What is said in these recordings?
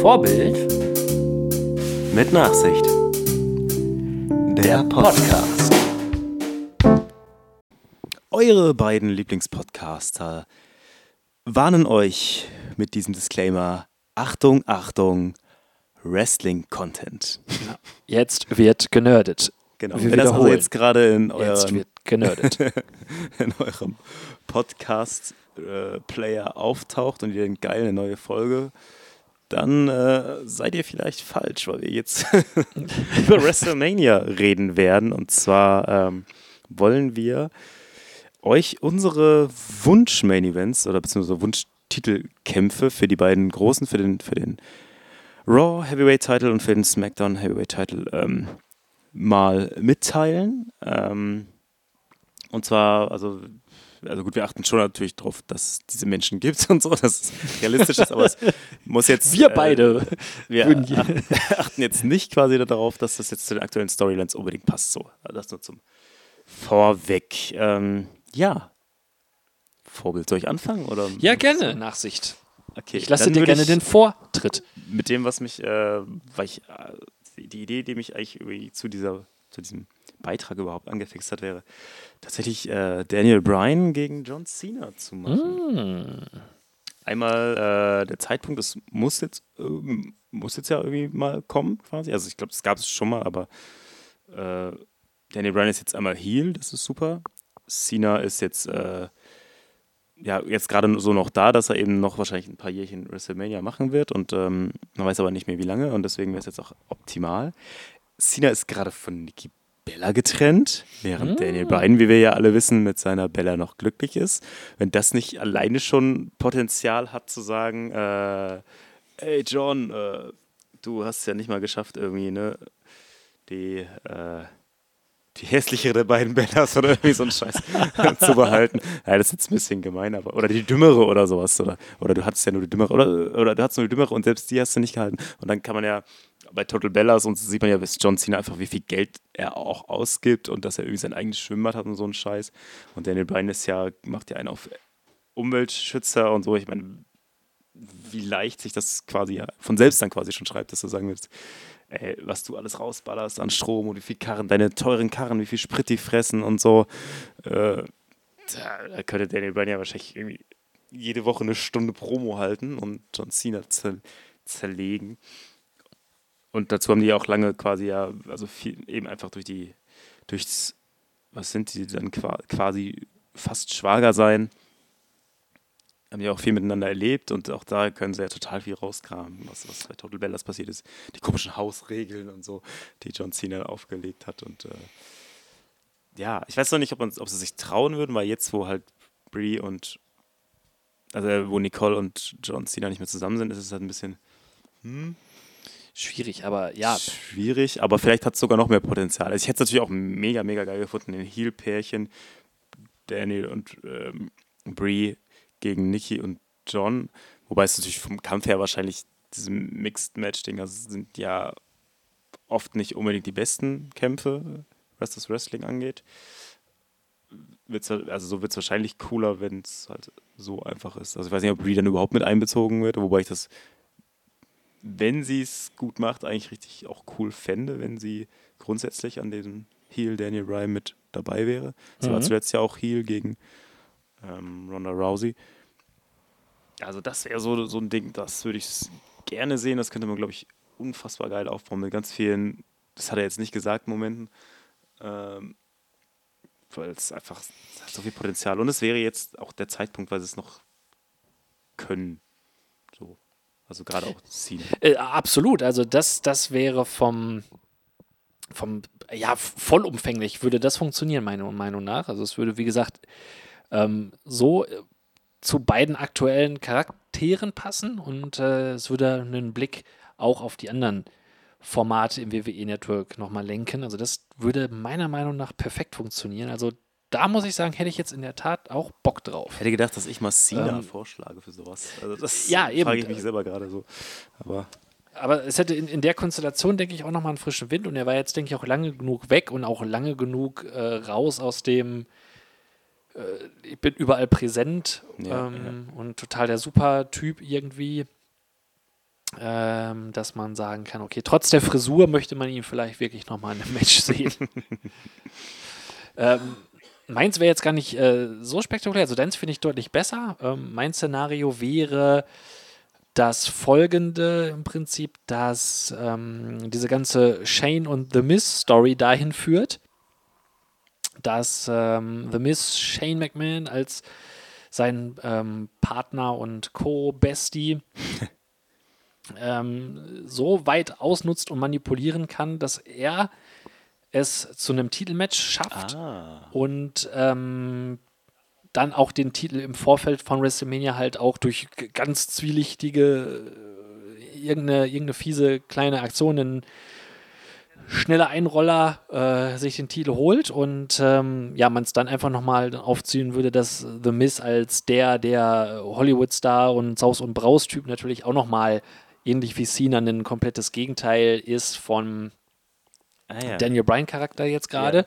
Vorbild mit Nachsicht. Der Podcast. Eure beiden Lieblingspodcaster warnen euch mit diesem Disclaimer: Achtung, Achtung, Wrestling-Content. Jetzt wird generdet. Genau. Wir Wenn das also jetzt gerade in, eurem- in eurem Podcast-Player auftaucht und ihr denkt, geil, eine neue Folge, dann äh, seid ihr vielleicht falsch, weil wir jetzt über WrestleMania reden werden. Und zwar ähm, wollen wir euch unsere Wunsch-Main-Events oder beziehungsweise Wunsch-Titelkämpfe für die beiden großen, für den, für den Raw Heavyweight Title und für den SmackDown Heavyweight Title ähm, mal mitteilen. Ähm, und zwar, also, also gut, wir achten schon natürlich darauf, dass es diese Menschen gibt und so, dass es realistisch ist, aber es muss jetzt. Wir äh, beide. wir würden je- achten, jetzt nicht quasi darauf, dass das jetzt zu den aktuellen Storylines unbedingt passt. So, das nur zum Vorweg. Ähm, ja. Vorbild, soll ich anfangen? Oder? Ja, gerne. Nachsicht. Okay, Ich lasse dir gerne den Vortritt. Mit dem, was mich, äh, weil ich, äh, die Idee, die mich eigentlich irgendwie zu, dieser, zu diesem Beitrag überhaupt angefixt hat, wäre tatsächlich äh, Daniel Bryan gegen John Cena zu machen. Einmal äh, der Zeitpunkt, das muss jetzt, ähm, muss jetzt ja irgendwie mal kommen, quasi. Also ich glaube, das gab es schon mal, aber äh, Daniel Bryan ist jetzt einmal Heel, das ist super. Cena ist jetzt, äh, ja, jetzt gerade so noch da, dass er eben noch wahrscheinlich ein paar Jährchen WrestleMania machen wird und ähm, man weiß aber nicht mehr wie lange und deswegen wäre es jetzt auch optimal. Cena ist gerade von Nikki Bella getrennt, während Daniel Bryan, wie wir ja alle wissen, mit seiner Bella noch glücklich ist. Wenn das nicht alleine schon Potenzial hat zu sagen, äh, hey John, äh, du hast es ja nicht mal geschafft, irgendwie, ne, die, äh, die hässlichere der beiden Bellas oder irgendwie so einen Scheiß zu behalten. Ja, das ist jetzt ein bisschen gemein, aber. Oder die dümmere oder sowas. Oder, oder du hattest ja nur die dümmere. Oder, oder du hattest nur die dümmere und selbst die hast du nicht gehalten. Und dann kann man ja bei Total Bellas und so sieht man ja bis John Cena einfach, wie viel Geld er auch ausgibt und dass er irgendwie sein eigenes Schwimmbad hat und so einen Scheiß. Und Daniel Bryan ist ja, macht ja einen auf Umweltschützer und so. Ich meine, wie leicht sich das quasi von selbst dann quasi schon schreibt, dass du sagen willst, ey, was du alles rausballerst an Strom und wie viel Karren, deine teuren Karren, wie viel Sprit die fressen und so. Äh, da, könnte Daniel Bryan ja wahrscheinlich irgendwie jede Woche eine Stunde Promo halten und John Cena zer zerlegen. Und dazu haben die ja auch lange quasi ja, also viel, eben einfach durch die, durchs, was sind die dann qua- quasi fast Schwager sein, haben ja auch viel miteinander erlebt und auch da können sie ja total viel rauskramen, was, was bei Total Bellas passiert ist. Die komischen Hausregeln und so, die John Cena aufgelegt hat. Und äh, ja, ich weiß noch nicht, ob, man, ob sie sich trauen würden, weil jetzt, wo halt Brie und also wo Nicole und John Cena nicht mehr zusammen sind, ist es halt ein bisschen Schwierig, aber ja. schwierig, aber vielleicht hat es sogar noch mehr Potenzial. Also ich hätte es natürlich auch mega, mega geil gefunden, den Heel-Pärchen, Daniel und ähm, Brie gegen Nikki und John. Wobei es natürlich vom Kampf her wahrscheinlich diese Mixed-Match-Dinger sind ja oft nicht unbedingt die besten Kämpfe, was das Wrestling angeht. Wird's, also so wird es wahrscheinlich cooler, wenn es halt so einfach ist. Also ich weiß nicht, ob Brie dann überhaupt mit einbezogen wird, wobei ich das wenn sie es gut macht, eigentlich richtig auch cool fände, wenn sie grundsätzlich an diesem Heel Daniel Bryan mit dabei wäre. Sie war Mhm. zuletzt ja auch Heel gegen ähm, Ronda Rousey. Also das wäre so, so ein Ding, das würde ich gerne sehen. Das könnte man, glaube ich, unfassbar geil aufbauen mit ganz vielen, das hat er jetzt nicht gesagt, Momenten. Ähm, weil es einfach hat so viel Potenzial. Und es wäre jetzt auch der Zeitpunkt, weil sie es noch können. So. Also gerade auch ziehen. Äh, absolut. Also das, das wäre vom, vom, ja, vollumfänglich würde das funktionieren, meiner Meinung nach. Also es würde, wie gesagt, ähm, so äh, zu beiden aktuellen Charakteren passen und äh, es würde einen Blick auch auf die anderen Formate im WWE-Network nochmal lenken. Also das würde meiner Meinung nach perfekt funktionieren. Also da muss ich sagen, hätte ich jetzt in der Tat auch Bock drauf. Ich hätte gedacht, dass ich mal Cena Ähm, vorschlage für sowas. Also das Ja, eben. frage ich mich selber gerade so. Aber Aber es hätte in, in der Konstellation, denke ich, auch nochmal einen frischen Wind und er war jetzt, denke ich, auch lange genug weg und auch lange genug äh, raus aus dem äh, ich bin überall präsent Ja, ähm, und total der Super-Typ irgendwie. ähm, dass man sagen kann, okay, trotz der Frisur möchte man ihn vielleicht wirklich nochmal in einem Match sehen. ähm, meins wäre jetzt gar nicht äh, so spektakulär, also deins finde ich deutlich besser. Ähm, mein Szenario wäre das folgende im Prinzip, dass ähm, diese ganze Shane und The Miz Story dahin führt, dass ähm, The Miz Shane McMahon als sein ähm, Partner und Co-Bestie ähm, so weit ausnutzt und manipulieren kann, dass er es zu einem Titelmatch schafft Ah. und ähm, dann auch den Titel im Vorfeld von WrestleMania halt auch durch ganz zwielichtige, äh, irgendeine, irgendeine fiese kleine Aktion, einen schneller Einroller äh, sich den Titel holt und ähm, ja, man es dann einfach nochmal aufziehen würde, dass The Miz als der, der Hollywood-Star und Saus- und Braus-Typ natürlich auch nochmal ähnlich wie Cena ein komplettes Gegenteil ist von Ah, ja. Daniel Bryan-Charakter jetzt gerade.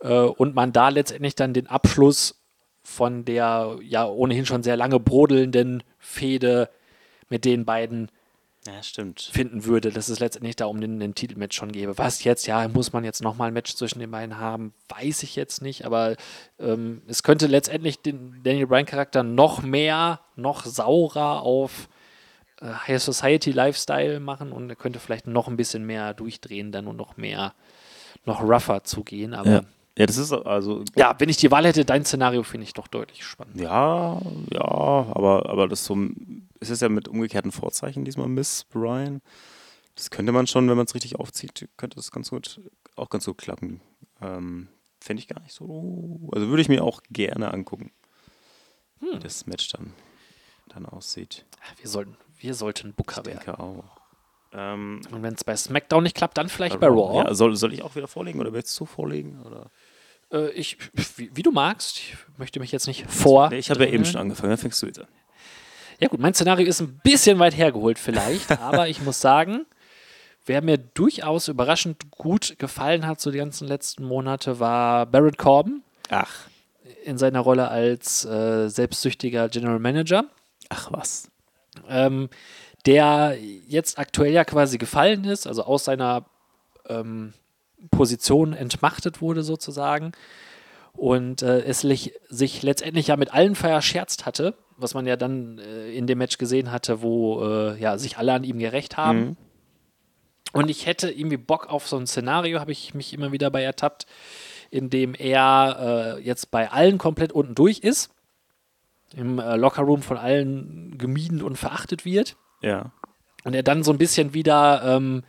Äh, und man da letztendlich dann den Abschluss von der ja ohnehin schon sehr lange brodelnden Fehde mit den beiden ja, stimmt. finden würde, dass es letztendlich da um den, den Titelmatch schon gäbe. Was jetzt, ja, muss man jetzt nochmal ein Match zwischen den beiden haben, weiß ich jetzt nicht, aber ähm, es könnte letztendlich den Daniel Bryan-Charakter noch mehr, noch saurer auf äh, High Society Lifestyle machen und er könnte vielleicht noch ein bisschen mehr durchdrehen dann und noch mehr, noch rougher zugehen. Aber Ja. Ja, Ja, das ist also. wenn ich die Wahl hätte, dein Szenario finde ich doch deutlich spannend. Ja, ja, aber, aber das so. Es ist ja mit umgekehrten Vorzeichen diesmal Miss Brian. Das könnte man schon, wenn man es richtig aufzieht, könnte das ganz gut, auch ganz gut klappen. Ähm, Fände ich gar nicht so. Also würde ich mir auch gerne angucken, wie das Match dann, dann aussieht. Wir sollten, wir sollten Booker Ich werden. denke auch. Ähm, Und wenn es bei SmackDown nicht klappt, dann vielleicht bei Raw. Ja, soll, soll ich auch wieder vorlegen oder willst du vorlegen? Oder? Äh, ich, wie, wie du magst, ich möchte mich jetzt nicht vor. Nee, ich habe ja eben schon angefangen, dann fängst du an. Ja gut, mein Szenario ist ein bisschen weit hergeholt vielleicht, aber ich muss sagen, wer mir durchaus überraschend gut gefallen hat so die ganzen letzten Monate, war Barrett Corbin Ach, in seiner Rolle als äh, selbstsüchtiger General Manager. ach was. ähm, der jetzt aktuell ja quasi gefallen ist, also aus seiner ähm, Position entmachtet wurde sozusagen und äh, es sich letztendlich ja mit allen verscherzt hatte, was man ja dann äh, in dem Match gesehen hatte, wo äh, ja, sich alle an ihm gerecht haben. Mhm. Und ich hätte irgendwie Bock auf so ein Szenario, habe ich mich immer wieder bei ertappt, in dem er äh, jetzt bei allen komplett unten durch ist, im äh, Lockerroom von allen gemieden und verachtet wird Ja. und er dann so ein bisschen wieder ähm,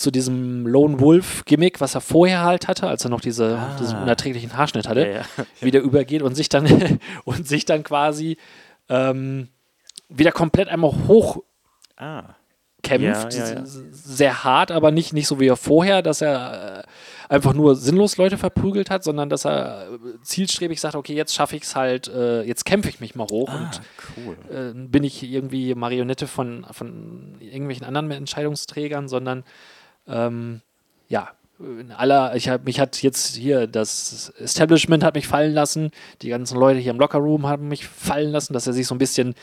zu diesem Lone Wolf-Gimmick, was er vorher halt hatte, als er noch diese, Ah. diesen unerträglichen Haarschnitt hatte, Ja, ja. wieder übergeht und sich dann und sich dann quasi ähm, wieder komplett einmal hochkämpft. Ah. Ja, ja, Sehr hart, aber nicht, nicht so wie er vorher, dass er äh, einfach nur sinnlos Leute verprügelt hat, sondern dass er äh, zielstrebig sagt, okay, jetzt schaffe ich es halt, äh, jetzt kämpfe ich mich mal hoch Ah, und cool. äh, bin ich irgendwie Marionette von, von irgendwelchen anderen Entscheidungsträgern, sondern ähm, ja, in aller, ich hab, mich hat jetzt hier das Establishment hat mich fallen lassen, die ganzen Leute hier im Lockerroom haben mich fallen lassen, dass er sich so ein bisschen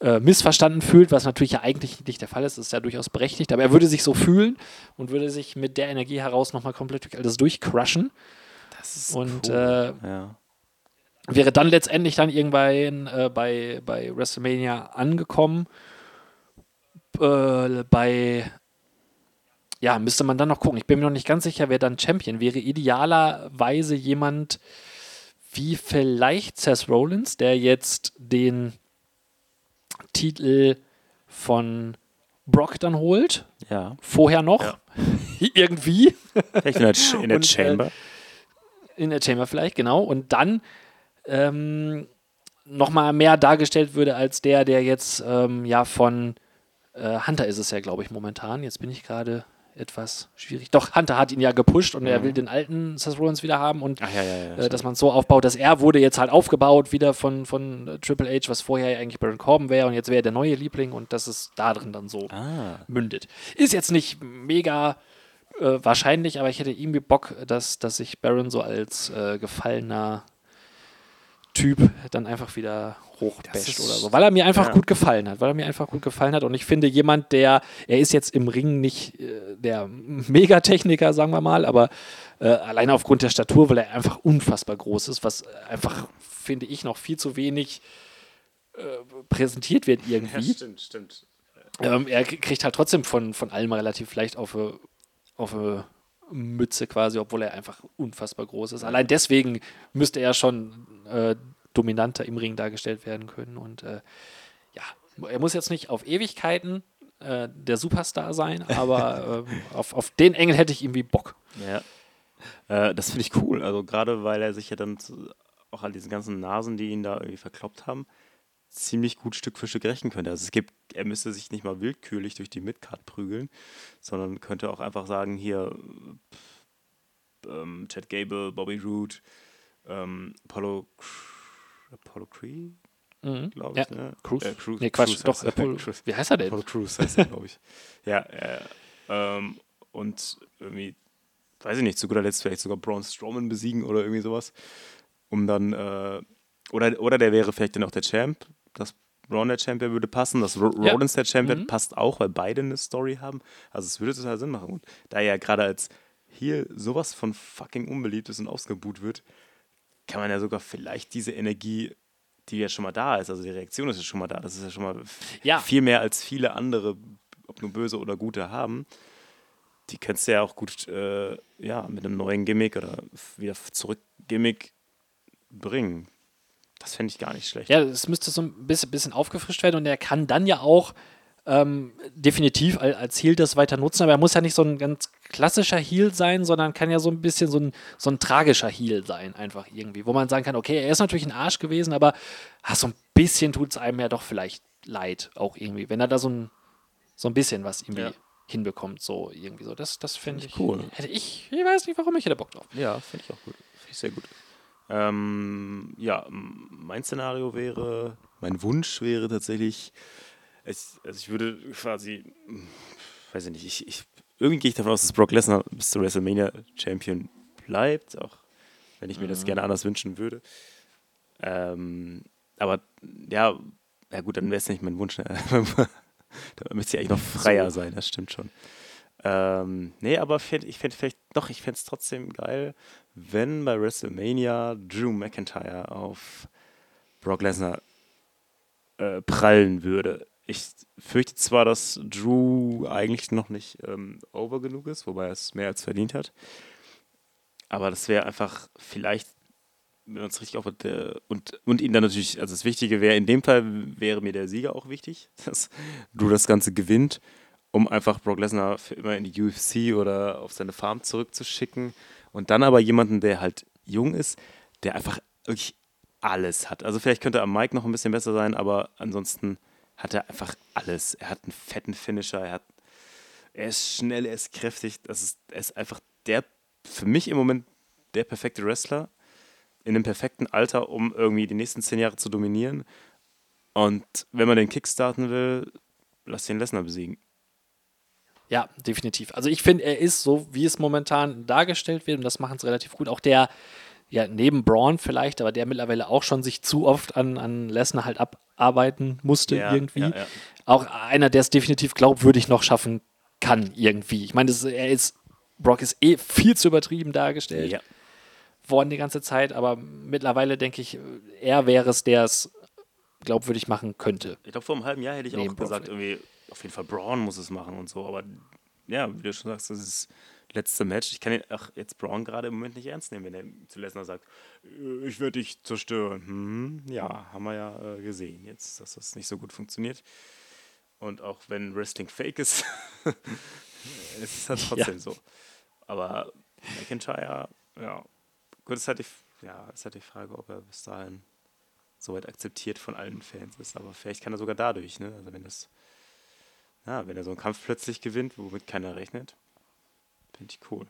äh, missverstanden fühlt, was natürlich ja eigentlich nicht der Fall ist, das ist ja durchaus berechtigt, aber er würde sich so fühlen und würde sich mit der Energie heraus nochmal komplett durch alles durchcrushen Das ist und cool. äh, ja. wäre dann letztendlich dann irgendwann äh, bei, bei WrestleMania angekommen. Äh, bei ja, müsste man dann noch gucken. Ich bin mir noch nicht ganz sicher, wer dann Champion wäre. Idealerweise jemand wie vielleicht Seth Rollins, der jetzt den Titel von Brock dann holt. ja. Vorher noch. Ja. Irgendwie. Vielleicht in der, Ch in der Und, äh, Chamber. In der Chamber vielleicht, genau. Und dann ähm, nochmal mehr dargestellt würde als der, der jetzt ähm, ja von äh, Hunter ist es ja, glaube ich, momentan. Jetzt bin ich gerade etwas schwierig. Doch, Hunter hat ihn ja gepusht und er will den alten Seth Rollins wieder haben und ja, ja, ja. äh, dass man es so aufbaut, dass er wurde jetzt halt aufgebaut wieder von, von äh, Triple H, was vorher ja eigentlich Baron Corbin wäre und jetzt wäre er der neue Liebling und dass es da drin dann so ah. mündet. Ist jetzt nicht mega äh, wahrscheinlich, aber ich hätte irgendwie Bock, dass, dass sich Baron so als äh, gefallener Typ dann einfach wieder hochbasht oder so. Weil er mir einfach ja. gut gefallen hat. Weil er mir einfach gut gefallen hat. Und ich finde, jemand, der, er ist jetzt im Ring nicht äh, der Megatechniker, sagen wir mal, aber äh, alleine aufgrund der Statur, weil er einfach unfassbar groß ist, was einfach, finde ich, noch viel zu wenig äh, präsentiert wird irgendwie. stimmt, stimmt. Ähm, er kriegt halt trotzdem von, von allem relativ leicht auf eine, auf eine Mütze quasi, obwohl er einfach unfassbar groß ist. Allein deswegen müsste er schon äh, dominanter im Ring dargestellt werden können. Und äh, ja, er muss jetzt nicht auf Ewigkeiten äh, der Superstar sein, aber ähm, auf, auf den Engel hätte ich irgendwie Bock. Ja. Äh, das finde ich cool. Also gerade weil er sich ja dann auch an diesen ganzen Nasen, die ihn da irgendwie verkloppt haben, ziemlich gut Stück für Stück rächen könnte. Also es gibt, er müsste sich nicht mal willkürlich durch die Midcard prügeln, sondern könnte auch einfach sagen, hier ähm, Chad Gable, Bobby Roode, ähm, Apollo, Apollo Creed, Mhm. glaube Ja, ich. Ne? Cruz. Äh, Cruz. nee, Quatsch, Cruz doch. Apollo, Cruz. wie heißt er denn? Apollo Crews heißt er, glaube ich. Ja, äh, ähm, und irgendwie, weiß ich nicht, zu guter Letzt vielleicht sogar Braun Strowman besiegen oder irgendwie sowas. Um dann, äh, oder, oder der wäre vielleicht dann auch der Champ, dass Braun der Champion würde passen, dass Ro Ja. Rollins der Champion Mhm. passt auch, weil beide eine Story haben. Also es würde total Sinn machen. Und da er ja gerade als hier sowas von fucking unbeliebt ist und ausgebuht wird, kann man ja sogar vielleicht diese Energie, die ja schon mal da ist, also die Reaktion ist ja schon mal da, das ist ja schon mal Ja. viel mehr als viele andere, ob nur böse oder gute haben. Die könntest du ja auch gut äh, ja, mit einem neuen Gimmick oder wieder zurück Gimmick bringen. Das fände ich gar nicht schlecht. Ja, es müsste so ein bisschen, bisschen aufgefrischt werden und er kann dann ja auch ähm, definitiv als, Heal das weiter nutzen, aber er muss ja nicht so ein ganz klassischer Heal sein, sondern kann ja so ein bisschen so ein, so ein tragischer Heal sein, einfach irgendwie, wo man sagen kann, okay, er ist natürlich ein Arsch gewesen, aber ah, so ein bisschen tut es einem ja doch vielleicht leid, auch irgendwie, wenn er da so ein, so ein bisschen was irgendwie Ja. hinbekommt, so irgendwie so. Das, das fände ich cool. Hätte ich, ich weiß nicht, warum ich hätte Bock drauf. Ja, finde ich auch gut. Finde ich sehr gut. Ähm, ja, mein Szenario wäre, mein Wunsch wäre tatsächlich, es, also ich würde quasi, weiß ich nicht, ich, ich, irgendwie gehe ich davon aus, dass Brock Lesnar bis zur WrestleMania Champion bleibt, auch wenn ich mir das gerne anders wünschen würde. Ähm, aber ja, ja gut, dann wäre es nicht mein Wunsch. Ne? da müsste ich eigentlich noch freier sein, das stimmt schon. Ähm, nee, aber fänd, ich fände vielleicht, doch, ich fände es trotzdem geil, wenn bei WrestleMania Drew McIntyre auf Brock Lesnar äh, prallen würde. Ich fürchte zwar, dass Drew eigentlich noch nicht ähm, over genug ist, wobei er es mehr als verdient hat. Aber das wäre einfach vielleicht, wenn man es richtig der, und, und ihn dann natürlich, also das Wichtige wäre, in dem Fall wäre mir der Sieger auch wichtig, dass Drew das Ganze gewinnt, um einfach Brock Lesnar für immer in die UFC oder auf seine Farm zurückzuschicken. Und dann aber jemanden, der halt jung ist, der einfach wirklich alles hat. Also vielleicht könnte er am Mike noch ein bisschen besser sein, aber ansonsten hat er einfach alles. Er hat einen fetten Finisher, er hat er ist schnell, er ist kräftig. Das ist, er ist einfach der, für mich im Moment, der perfekte Wrestler in einem perfekten Alter, um irgendwie die nächsten zehn Jahre zu dominieren. Und wenn man den Kick starten will, lass den Lesnar besiegen. Ja, definitiv. Also ich finde, er ist so, wie es momentan dargestellt wird, und das machen es relativ gut. Auch der, ja, neben Braun vielleicht, aber der mittlerweile auch schon sich zu oft an, an Lesnar halt abarbeiten musste Ja, irgendwie. ja, ja. Auch einer, der es definitiv glaubwürdig noch schaffen kann irgendwie. Ich meine, er ist, Brock ist eh viel zu übertrieben dargestellt worden die ganze Zeit, aber mittlerweile denke ich, er wäre es, der es glaubwürdig machen könnte. Ich glaube, vor einem halben Jahr hätte ich Nee, auch Braun gesagt, irgendwie, auf jeden Fall Braun muss es machen und so. Aber ja, wie du schon sagst, das ist das letzte Match. Ich kann ihn, ach, jetzt Braun gerade im Moment nicht ernst nehmen, wenn er zu Lesnar sagt, "Äh, ich werde dich zerstören. Hm, ja, haben wir ja äh, gesehen jetzt, dass das nicht so gut funktioniert. Und auch wenn Wrestling fake ist, es ist halt trotzdem so. Aber McIntyre, ja, gut, ist halt die, ja, ist halt die Frage, ob er bis dahin soweit akzeptiert von allen Fans ist. Aber vielleicht kann er sogar dadurch, ne? Also wenn das, ja, wenn er so einen Kampf plötzlich gewinnt, womit keiner rechnet, finde ich cool.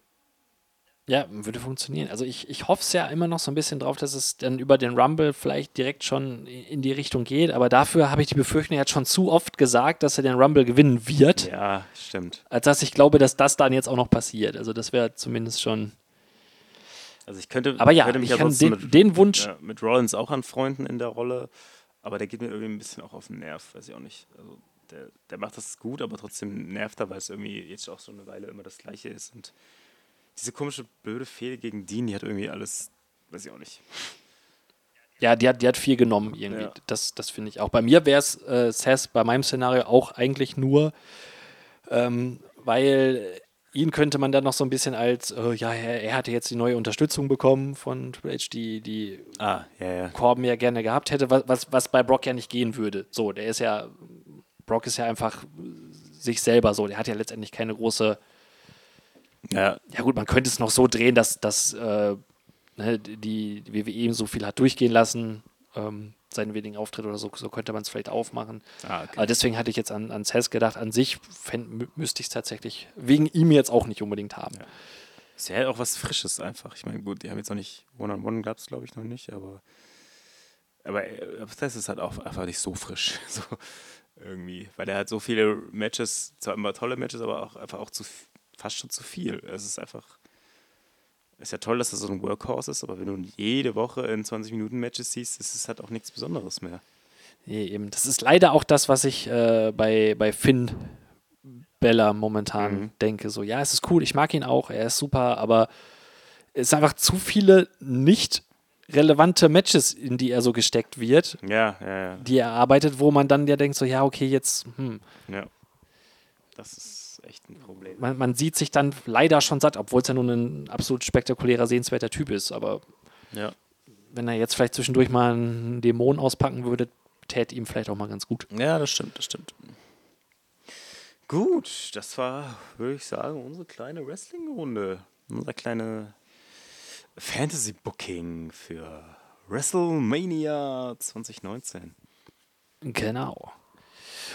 Ja, würde funktionieren. Also ich, ich hoffe es ja immer noch so ein bisschen drauf, dass es dann über den Rumble vielleicht direkt schon in die Richtung geht, aber dafür habe ich die Befürchtung, er hat schon zu oft gesagt, dass er den Rumble gewinnen wird, Ja, stimmt. als dass ich glaube, dass das dann jetzt auch noch passiert. Also das wäre zumindest schon Also ich könnte, Aber ja, könnte mich ich kann den, den Wunsch, ja, mit Rollins auch anfreunden in der Rolle, aber der geht mir irgendwie ein bisschen auch auf den Nerv, weiß ich auch nicht. Also der, der macht das gut, aber trotzdem nervt er, weil es irgendwie jetzt auch so eine Weile immer das Gleiche ist. Und diese komische, blöde Fehde gegen Dean, die hat irgendwie alles, weiß ich auch nicht. ja, die hat, die hat viel genommen irgendwie. Ja. Das, das finde ich auch. Bei mir wäre es äh, Sass bei meinem Szenario auch eigentlich nur, ähm, weil ihn könnte man dann noch so ein bisschen als, äh, ja, er, er hatte jetzt die neue Unterstützung bekommen von Triple H, die, die Ah, ja, ja. Corbin ja gerne gehabt hätte, was, was, was bei Brock ja nicht gehen würde. So, der ist ja, Brock ist ja einfach sich selber so, der hat ja letztendlich keine große, Ja, ja gut, man könnte es noch so drehen, dass, dass äh, ne, die, WWE ihm so viel hat durchgehen lassen, ähm, seinen wenigen Auftritt oder so, so könnte man es vielleicht aufmachen. ah, okay. Aber deswegen hatte ich jetzt an, an Cess gedacht, an sich fänd, mü- müsste ich es tatsächlich wegen ihm jetzt auch nicht unbedingt haben. Ist ja auch was Frisches einfach. Ich meine, gut, die haben jetzt noch nicht One-on-One, gab es glaube ich noch nicht, aber aber äh, das ist halt auch einfach nicht so frisch. So irgendwie. Weil er hat so viele Matches, zwar immer tolle Matches, aber auch einfach auch zu fast schon zu viel. Es ist einfach. Ist ja toll, dass er so ein Workhorse ist, aber wenn du jede Woche in 20 Minuten Matches siehst, ist es halt auch nichts Besonderes mehr. Nee, eben. Das ist leider auch das, was ich äh, bei, bei Finn Bella momentan Mhm. denke. So, ja, es ist cool, ich mag ihn auch, er ist super, aber es sind einfach zu viele nicht relevante Matches, in die er so gesteckt wird, Ja, ja, ja. die er arbeitet, wo man dann ja denkt, so, ja, okay, jetzt, hm, ja. Das ist echt ein Problem. man, man sieht sich dann leider schon satt, obwohl es ja nun ein absolut spektakulärer, sehenswerter Typ ist. Aber Ja. wenn er jetzt vielleicht zwischendurch mal einen Dämon auspacken würde, täte ihm vielleicht auch mal ganz gut. Ja, das stimmt, das stimmt. Gut, das war, würde ich sagen, unsere kleine Wrestling-Runde. Unser kleine Fantasy-Booking für WrestleMania 2019. Genau.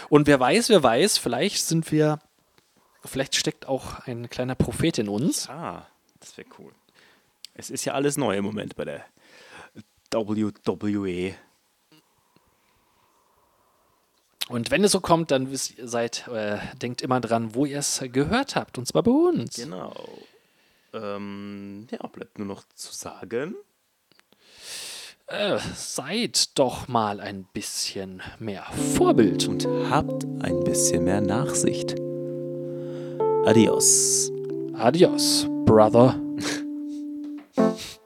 Und wer weiß, wer weiß, vielleicht sind wir, vielleicht steckt auch ein kleiner Prophet in uns. Ah, das wäre cool. Es ist ja alles neu im Moment bei der WWE. Und wenn es so kommt, dann wisst, seid, äh, denkt immer dran, wo ihr es gehört habt. Und zwar bei uns. Genau. Ähm, ja, bleibt nur noch zu sagen. Äh, seid doch mal ein bisschen mehr Vorbild. und habt ein bisschen mehr Nachsicht. Adios. Adios, Brother.